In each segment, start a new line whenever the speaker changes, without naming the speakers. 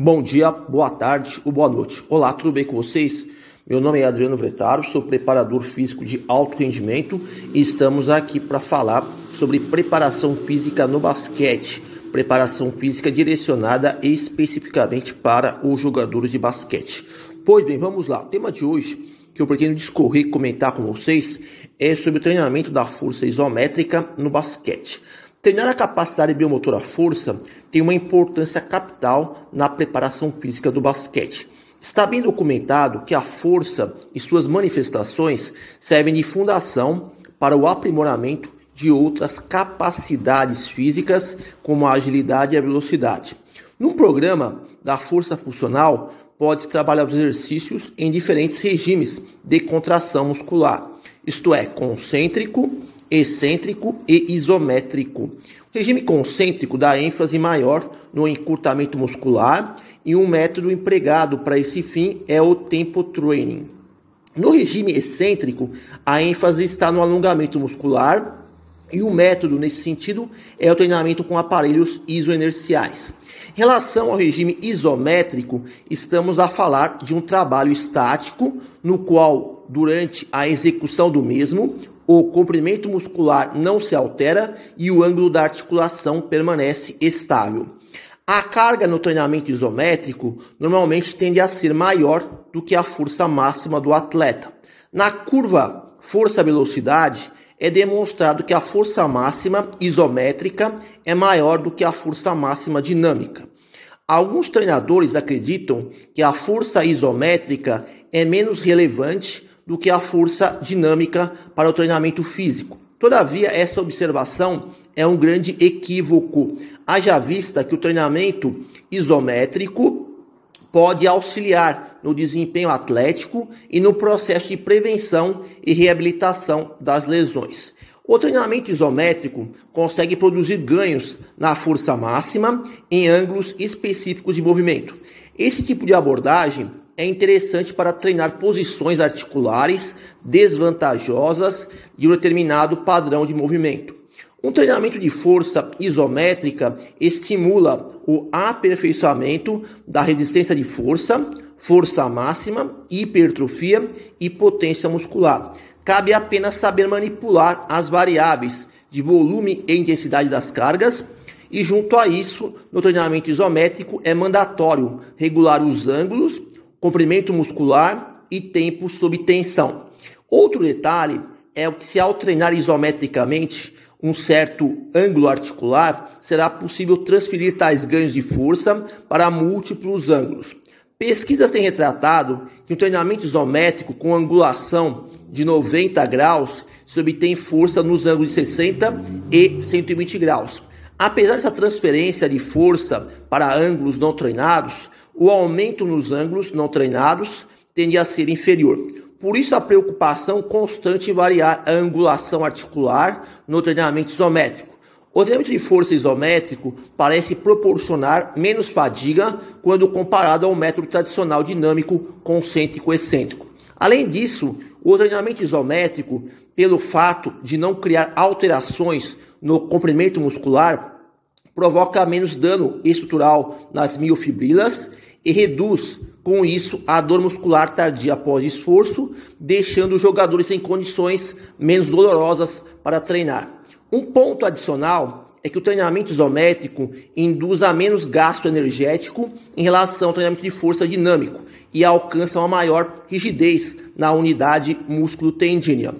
Bom dia, boa tarde ou boa noite. Olá, tudo bem com vocês? Meu nome é Adriano Vretaro, sou preparador físico de alto rendimento e estamos aqui para falar sobre preparação física no basquete. Preparação física direcionada especificamente para os jogadores de basquete. Pois bem, vamos lá. O tema de hoje que eu pretendo discorrer e comentar com vocês é sobre o treinamento da força isométrica no basquete. Treinar a capacidade biomotora força tem uma importância capital na preparação física do basquete. Está bem documentado que a força e suas manifestações servem de fundação para o aprimoramento de outras capacidades físicas, como a agilidade e a velocidade. Num programa da força funcional, pode-se trabalhar os exercícios em diferentes regimes de contração muscular, isto é, concêntrico, excêntrico e isométrico. O regime concêntrico dá ênfase maior no encurtamento muscular e um método empregado para esse fim é o tempo training. No regime excêntrico, a ênfase está no alongamento muscular e o método nesse sentido é o treinamento com aparelhos isoinerciais. Em relação ao regime isométrico, estamos a falar de um trabalho estático no qual, durante a execução do mesmo, o comprimento muscular não se altera e o ângulo da articulação permanece estável. A carga no treinamento isométrico normalmente tende a ser maior do que a força máxima do atleta. Na curva força-velocidade, é demonstrado que a força máxima isométrica é maior do que a força máxima dinâmica. Alguns treinadores acreditam que a força isométrica é menos relevante do que a força dinâmica para o treinamento físico. Todavia, essa observação é um grande equívoco, haja vista que o treinamento isométrico pode auxiliar no desempenho atlético e no processo de prevenção e reabilitação das lesões. O treinamento isométrico consegue produzir ganhos na força máxima em ângulos específicos de movimento. Esse tipo de abordagem é interessante para treinar posições articulares desvantajosas de um determinado padrão de movimento. Um treinamento de força isométrica estimula o aperfeiçoamento da resistência de força, força máxima, hipertrofia e potência muscular. Cabe apenas saber manipular as variáveis de volume e intensidade das cargas e junto a isso, no treinamento isométrico é mandatório regular os ângulos comprimento muscular e tempo sob tensão. Outro detalhe é que se ao treinar isometricamente um certo ângulo articular, será possível transferir tais ganhos de força para múltiplos ângulos. Pesquisas têm retratado que um treinamento isométrico com angulação de 90 graus se obtém força nos ângulos de 60 e 120 graus. Apesar dessa transferência de força para ângulos não treinados, o aumento nos ângulos não treinados tende a ser inferior. Por isso, a preocupação constante em variar a angulação articular no treinamento isométrico. O treinamento de força isométrico parece proporcionar menos fadiga quando comparado ao método tradicional dinâmico concêntrico excêntrico. Além disso, o treinamento isométrico, pelo fato de não criar alterações no comprimento muscular, provoca menos dano estrutural nas miofibrilas e reduz com isso a dor muscular tardia após esforço, deixando os jogadores em condições menos dolorosas para treinar. Um ponto adicional é que o treinamento isométrico induz a menos gasto energético em relação ao treinamento de força dinâmico e alcança uma maior rigidez na unidade músculo-tendínea.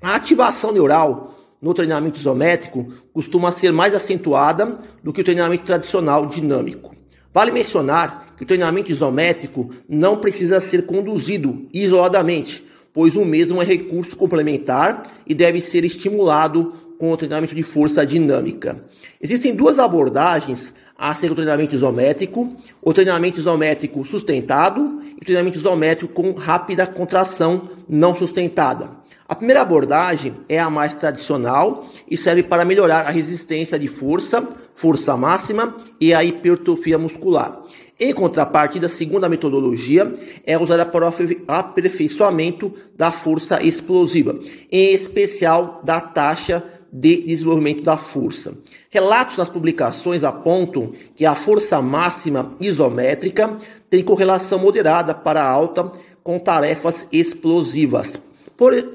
A ativação neural no treinamento isométrico costuma ser mais acentuada do que o treinamento tradicional dinâmico. Vale mencionar que o treinamento isométrico não precisa ser conduzido isoladamente, pois o mesmo é recurso complementar e deve ser estimulado com o treinamento de força dinâmica. Existem duas abordagens acerca do treinamento isométrico: o treinamento isométrico sustentado e o treinamento isométrico com rápida contração não sustentada. A primeira abordagem é a mais tradicional e serve para melhorar a resistência de força, força máxima e a hipertrofia muscular. Em contrapartida, a segunda metodologia é usada para o aperfeiçoamento da força explosiva, em especial da taxa de desenvolvimento da força. Relatos nas publicações apontam que a força máxima isométrica tem correlação moderada para alta com tarefas explosivas,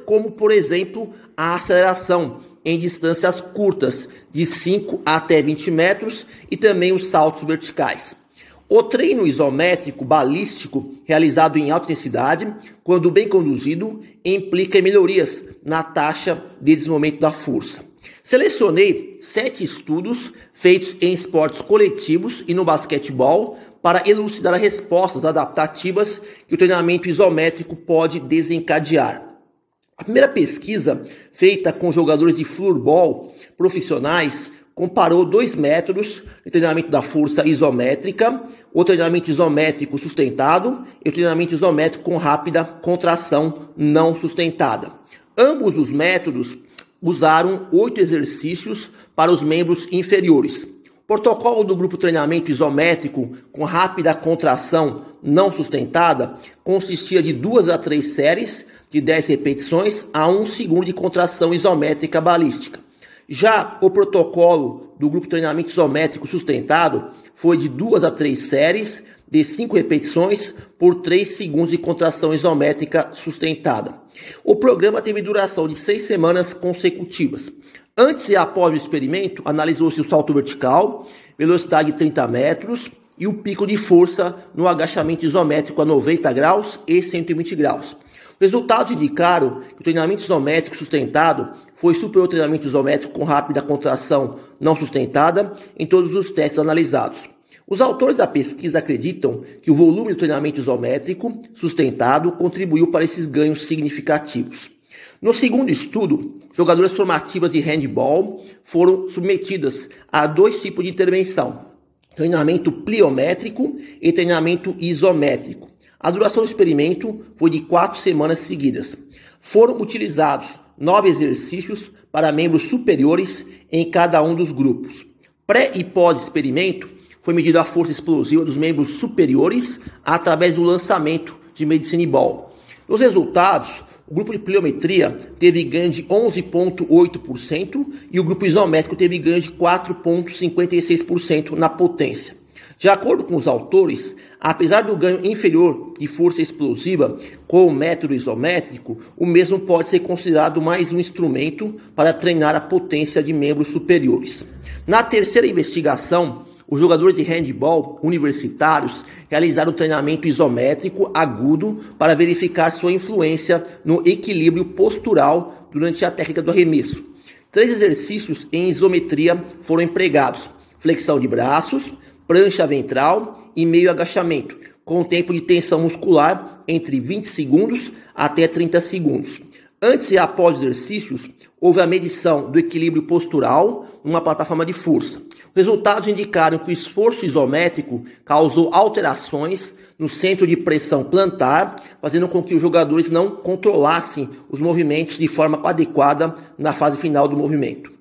como por exemplo a aceleração em distâncias curtas, de 5 até 20 metros, e também os saltos verticais. O treino isométrico balístico, realizado em alta intensidade, quando bem conduzido, implica melhorias na taxa de desenvolvimento da força. Selecionei sete estudos feitos em esportes coletivos e no basquetebol para elucidar as respostas adaptativas que o treinamento isométrico pode desencadear. A primeira pesquisa, feita com jogadores de floorball profissionais, comparou dois métodos de treinamento da força isométrica, o treinamento isométrico sustentado e o treinamento isométrico com rápida contração não sustentada. Ambos os métodos usaram oito exercícios para os membros inferiores. O protocolo do grupo treinamento isométrico com rápida contração não sustentada consistia de duas a três séries de 10 repetições a um segundo de contração isométrica balística. Já o protocolo do grupo treinamento isométrico sustentado foi de duas a três séries de cinco repetições por 3 segundos de contração isométrica sustentada. O programa teve duração de seis semanas consecutivas. Antes e após o experimento, analisou-se o salto vertical, velocidade de 30 metros e o pico de força no agachamento isométrico a 90 graus e 120 graus. Resultados indicaram que o treinamento isométrico sustentado foi superior ao treinamento isométrico com rápida contração não sustentada em todos os testes analisados. Os autores da pesquisa acreditam que o volume do treinamento isométrico sustentado contribuiu para esses ganhos significativos. No segundo estudo, jogadoras formativas de handball foram submetidas a dois tipos de intervenção: treinamento pliométrico e treinamento isométrico. A duração do experimento foi de quatro semanas seguidas. Foram utilizados nove exercícios para membros superiores em cada um dos grupos. Pré e pós-experimento foi medida a força explosiva dos membros superiores através do lançamento de medicine ball. Nos resultados, o grupo de pliometria teve ganho de 11,8% e o grupo isométrico teve ganho de 4,56% na potência. De acordo com os autores, apesar do ganho inferior de força explosiva com o método isométrico, o mesmo pode ser considerado mais um instrumento para treinar a potência de membros superiores. Na terceira investigação, os jogadores de handball universitários realizaram treinamento isométrico agudo para verificar sua influência no equilíbrio postural durante a técnica do arremesso. Três exercícios em isometria foram empregados: flexão de braços, prancha ventral e meio agachamento, com tempo de tensão muscular entre 20 segundos até 30 segundos. Antes e após os exercícios, houve a medição do equilíbrio postural numa plataforma de força. Resultados indicaram que o esforço isométrico causou alterações no centro de pressão plantar, fazendo com que os jogadores não controlassem os movimentos de forma adequada na fase final do movimento.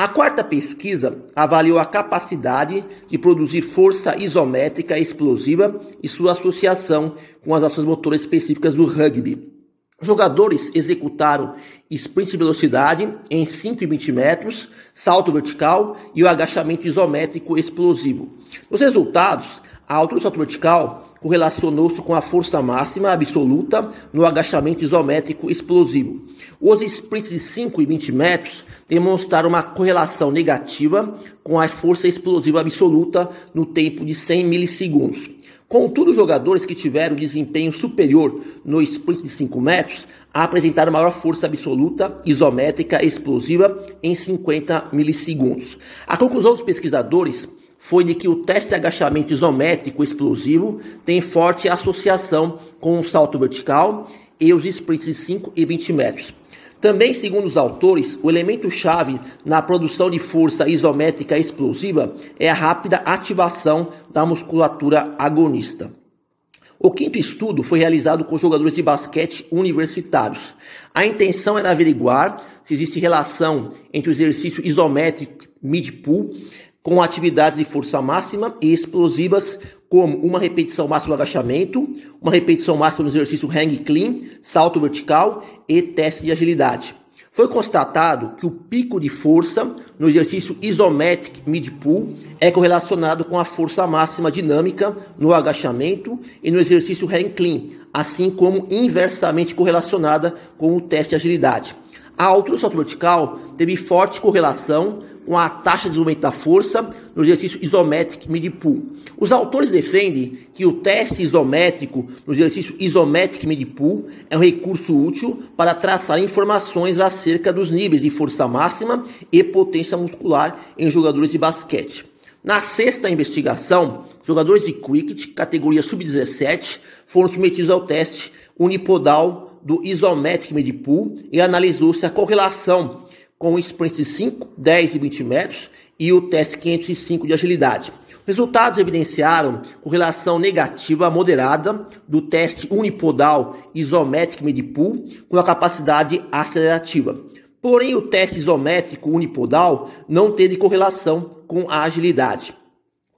A quarta pesquisa avaliou a capacidade de produzir força isométrica explosiva e sua associação com as ações motoras específicas do rugby. Jogadores executaram sprint de velocidade em 5 e 20 metros, salto vertical e o agachamento isométrico explosivo. Nos resultados, a altura do salto vertical correlacionou-se com a força máxima absoluta no agachamento isométrico explosivo. Os sprints de 5 e 20 metros demonstraram uma correlação negativa com a força explosiva absoluta no tempo de 100 milissegundos. Contudo, os jogadores que tiveram desempenho superior no sprint de 5 metros apresentaram maior força absoluta isométrica explosiva em 50 milissegundos. A conclusão dos pesquisadores foi de que o teste de agachamento isométrico explosivo tem forte associação com o salto vertical e os sprints de 5 e 20 metros. Também, segundo os autores, o elemento-chave na produção de força isométrica explosiva é a rápida ativação da musculatura agonista. O quinto estudo foi realizado com jogadores de basquete universitários. A intenção era averiguar se existe relação entre o exercício isométrico mid-pull com atividades de força máxima e explosivas, como uma repetição máxima do agachamento, uma repetição máxima no exercício hang clean, salto vertical e teste de agilidade. Foi constatado que o pico de força no exercício isometric mid-pull é correlacionado com a força máxima dinâmica no agachamento e no exercício hang clean, assim como inversamente correlacionada com o teste de agilidade. A altura do salto vertical teve forte correlação com a taxa de desenvolvimento da força no exercício isométrico mid-pull. Os autores defendem que o teste isométrico no exercício isométrico mid-pull é um recurso útil para traçar informações acerca dos níveis de força máxima e potência muscular em jogadores de basquete. Na sexta investigação, jogadores de cricket, categoria sub-17, foram submetidos ao teste unipodal do isométrico mid-pull e analisou-se a correlação com o sprint de 5, 10 e 20 metros e o teste 505 de agilidade. Resultados evidenciaram correlação negativa moderada do teste unipodal isométrico mid-pull com a capacidade acelerativa. Porém, o teste isométrico unipodal não teve correlação com a agilidade.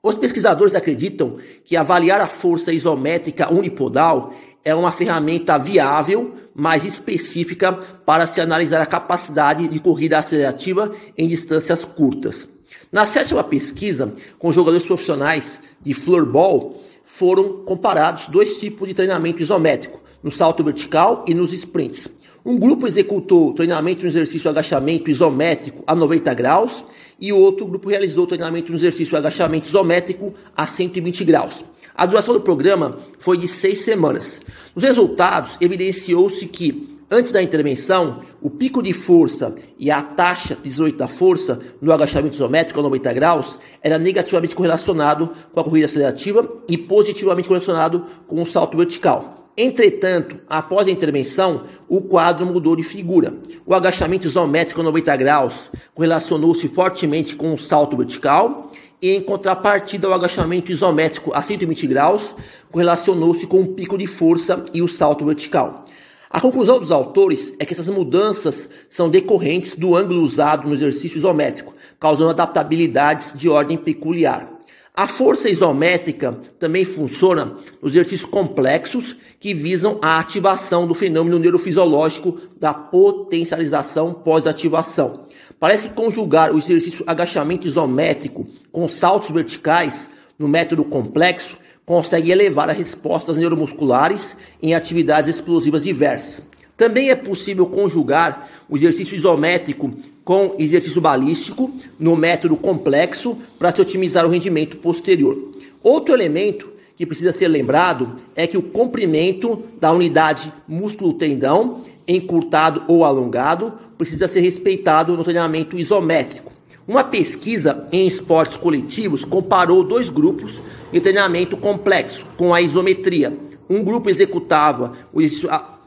Os pesquisadores acreditam que avaliar a força isométrica unipodal é uma ferramenta viável mais específica para se analisar a capacidade de corrida acelerativa em distâncias curtas. Na sétima pesquisa, com jogadores profissionais de floorball, foram comparados dois tipos de treinamento isométrico, no salto vertical e nos sprints. Um grupo executou treinamento no exercício agachamento isométrico a 90 graus e o outro grupo realizou treinamento no exercício agachamento isométrico a 120 graus. A duração do programa foi de seis semanas. Nos resultados, evidenciou-se que, antes da intervenção, o pico de força e a taxa de desenvolvimento da força no agachamento isométrico a 90 graus era negativamente correlacionado com a corrida acelerativa e positivamente correlacionado com o salto vertical. Entretanto, após a intervenção, o quadro mudou de figura. O agachamento isométrico a 90 graus correlacionou-se fortemente com o salto vertical e em contrapartida ao agachamento isométrico a 120 graus, correlacionou-se com o pico de força e o salto vertical. A conclusão dos autores é que essas mudanças são decorrentes do ângulo usado no exercício isométrico, causando adaptabilidades de ordem peculiar. A força isométrica também funciona nos exercícios complexos que visam a ativação do fenômeno neurofisiológico da potencialização pós-ativação. Parece conjugar o exercício agachamento isométrico com saltos verticais no método complexo consegue elevar as respostas neuromusculares em atividades explosivas diversas. Também é possível conjugar o exercício isométrico com exercício balístico no método complexo para se otimizar o rendimento posterior. Outro elemento que precisa ser lembrado é que o comprimento da unidade músculo-tendão, encurtado ou alongado, precisa ser respeitado no treinamento isométrico. Uma pesquisa em esportes coletivos comparou dois grupos de treinamento complexo com a isometria. Um grupo executava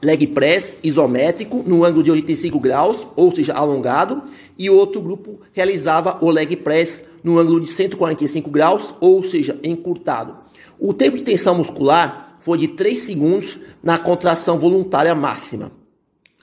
leg press isométrico no ângulo de 85 graus, ou seja, alongado, e outro grupo realizava o leg press no ângulo de 145 graus, ou seja, encurtado. O tempo de tensão muscular foi de 3 segundos na contração voluntária máxima.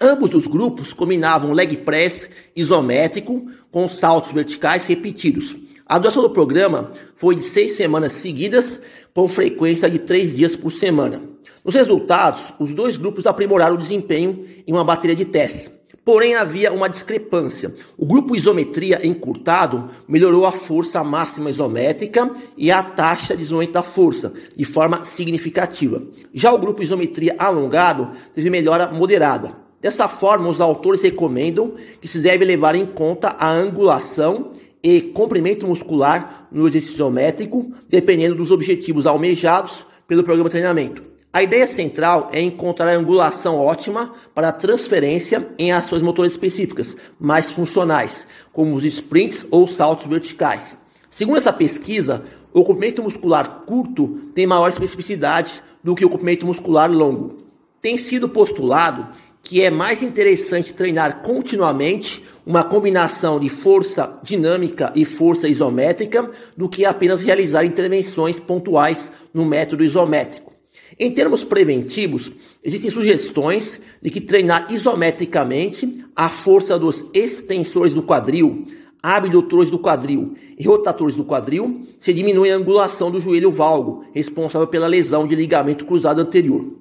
Ambos os grupos combinavam leg press isométrico com saltos verticais repetidos. A duração do programa foi de seis semanas seguidas, com frequência de três dias por semana. Nos resultados, os dois grupos aprimoraram o desempenho em uma bateria de testes. Porém, havia uma discrepância. O grupo isometria encurtado melhorou a força máxima isométrica e a taxa de desenvolvimento da força de forma significativa. Já o grupo isometria alongado teve melhora moderada. Dessa forma, os autores recomendam que se deve levar em conta a angulação e comprimento muscular no exercício isométrico, dependendo dos objetivos almejados pelo programa de treinamento. A ideia central é encontrar a angulação ótima para a transferência em ações motoras específicas, mais funcionais, como os sprints ou saltos verticais. Segundo essa pesquisa, o comprimento muscular curto tem maior especificidade do que o comprimento muscular longo. Tem sido postulado que é mais interessante treinar continuamente uma combinação de força dinâmica e força isométrica do que apenas realizar intervenções pontuais no método isométrico. Em termos preventivos, existem sugestões de que treinar isometricamente a força dos extensores do quadril, abdutores do quadril e rotatores do quadril se diminui a angulação do joelho valgo, responsável pela lesão de ligamento cruzado anterior.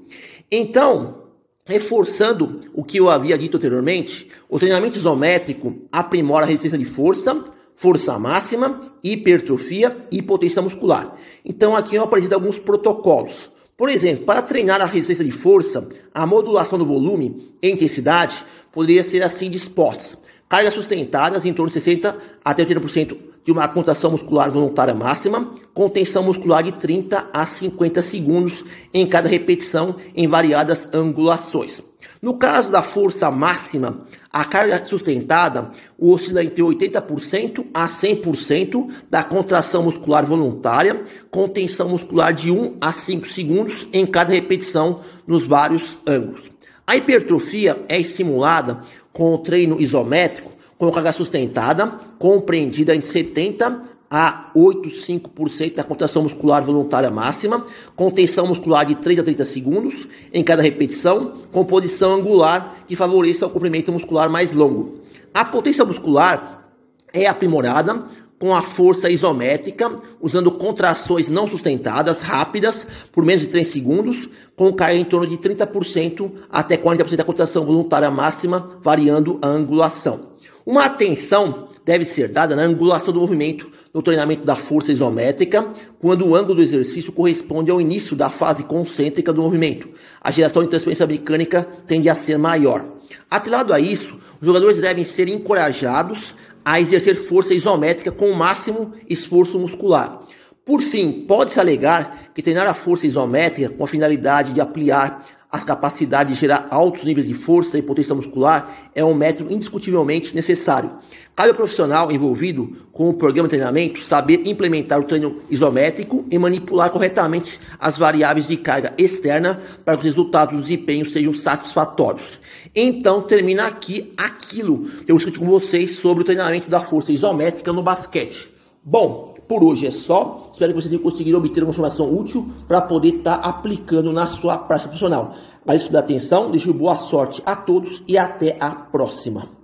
Então, Reforçando o que eu havia dito anteriormente, o treinamento isométrico aprimora a resistência de força, força máxima, hipertrofia e potência muscular. Então aqui eu apresento alguns protocolos. Por exemplo, para treinar a resistência de força, a modulação do volume e intensidade poderia ser assim disposta. Cargas sustentadas em torno de 60 até 80% de uma contração muscular voluntária máxima, com tensão muscular de 30 a 50 segundos em cada repetição em variadas angulações. No caso da força máxima, a carga sustentada oscila entre 80% a 100% da contração muscular voluntária, com tensão muscular de 1 a 5 segundos em cada repetição nos vários ângulos. A hipertrofia é estimulada com o treino isométrico com carga sustentada, compreendida em 70 a 8,5% da contração muscular voluntária máxima, com tensão muscular de 3 a 30 segundos em cada repetição, com posição angular que favoreça o comprimento muscular mais longo. A potência muscular é aprimorada com a força isométrica, usando contrações não sustentadas, rápidas, por menos de 3 segundos, com carga em torno de 30% até 40% da contração voluntária máxima, variando a angulação. Uma atenção deve ser dada na angulação do movimento no treinamento da força isométrica, quando o ângulo do exercício corresponde ao início da fase concêntrica do movimento. A geração de transferência mecânica tende a ser maior. Atrelado a isso, os jogadores devem ser encorajados a exercer força isométrica com o máximo esforço muscular. Por fim, pode-se alegar que treinar a força isométrica com a finalidade de ampliar a capacidade de gerar altos níveis de força e potência muscular é um método indiscutivelmente necessário. Cabe ao profissional envolvido com o programa de treinamento saber implementar o treino isométrico e manipular corretamente as variáveis de carga externa para que os resultados do desempenho sejam satisfatórios. Então termina aqui aquilo que eu discuti com vocês sobre o treinamento da força isométrica no basquete. Bom, por hoje é só. Espero que você tenha conseguido obter uma informação útil para poder estar tá aplicando na sua prática profissional. Agradeço pela atenção, desejo boa sorte a todos e até a próxima.